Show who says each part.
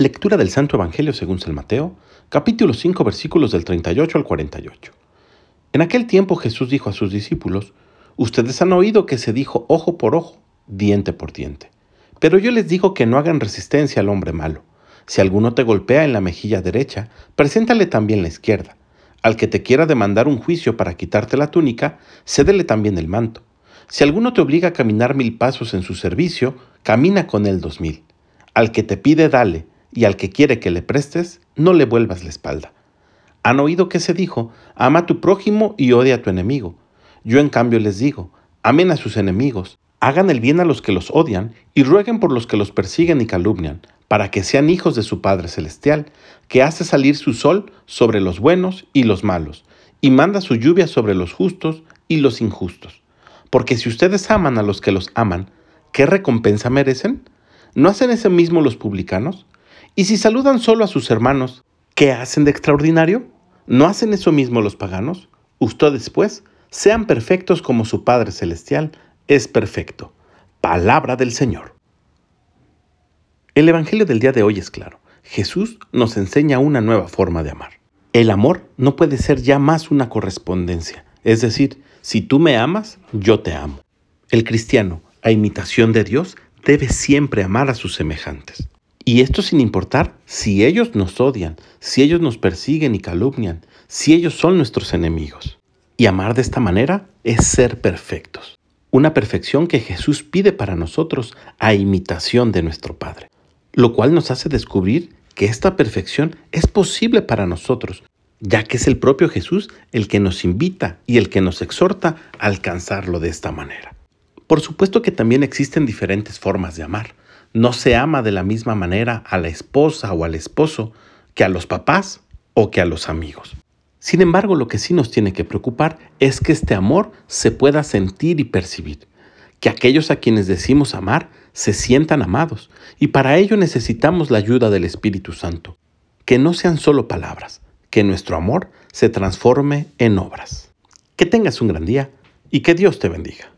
Speaker 1: Lectura del Santo Evangelio según San Mateo, capítulo 5, versículos del 38 al 48. En aquel tiempo Jesús dijo a sus discípulos, Ustedes han oído que se dijo ojo por ojo, diente por diente. Pero yo les digo que no hagan resistencia al hombre malo. Si alguno te golpea en la mejilla derecha, preséntale también la izquierda. Al que te quiera demandar un juicio para quitarte la túnica, cédele también el manto. Si alguno te obliga a caminar mil pasos en su servicio, camina con él dos mil. Al que te pide, dale y al que quiere que le prestes, no le vuelvas la espalda. Han oído que se dijo, ama a tu prójimo y odia a tu enemigo. Yo en cambio les digo, amen a sus enemigos, hagan el bien a los que los odian y rueguen por los que los persiguen y calumnian, para que sean hijos de su Padre Celestial, que hace salir su sol sobre los buenos y los malos, y manda su lluvia sobre los justos y los injustos. Porque si ustedes aman a los que los aman, ¿qué recompensa merecen? ¿No hacen ese mismo los publicanos? Y si saludan solo a sus hermanos, ¿qué hacen de extraordinario? ¿No hacen eso mismo los paganos? Ustedes, pues, sean perfectos como su Padre Celestial es perfecto. Palabra del Señor. El Evangelio del día de hoy es claro. Jesús nos enseña una nueva forma de amar. El amor no puede ser ya más una correspondencia. Es decir, si tú me amas, yo te amo. El cristiano, a imitación de Dios, debe siempre amar a sus semejantes. Y esto sin importar si ellos nos odian, si ellos nos persiguen y calumnian, si ellos son nuestros enemigos. Y amar de esta manera es ser perfectos. Una perfección que Jesús pide para nosotros a imitación de nuestro Padre. Lo cual nos hace descubrir que esta perfección es posible para nosotros, ya que es el propio Jesús el que nos invita y el que nos exhorta a alcanzarlo de esta manera. Por supuesto que también existen diferentes formas de amar. No se ama de la misma manera a la esposa o al esposo que a los papás o que a los amigos. Sin embargo, lo que sí nos tiene que preocupar es que este amor se pueda sentir y percibir, que aquellos a quienes decimos amar se sientan amados, y para ello necesitamos la ayuda del Espíritu Santo, que no sean solo palabras, que nuestro amor se transforme en obras. Que tengas un gran día y que Dios te bendiga.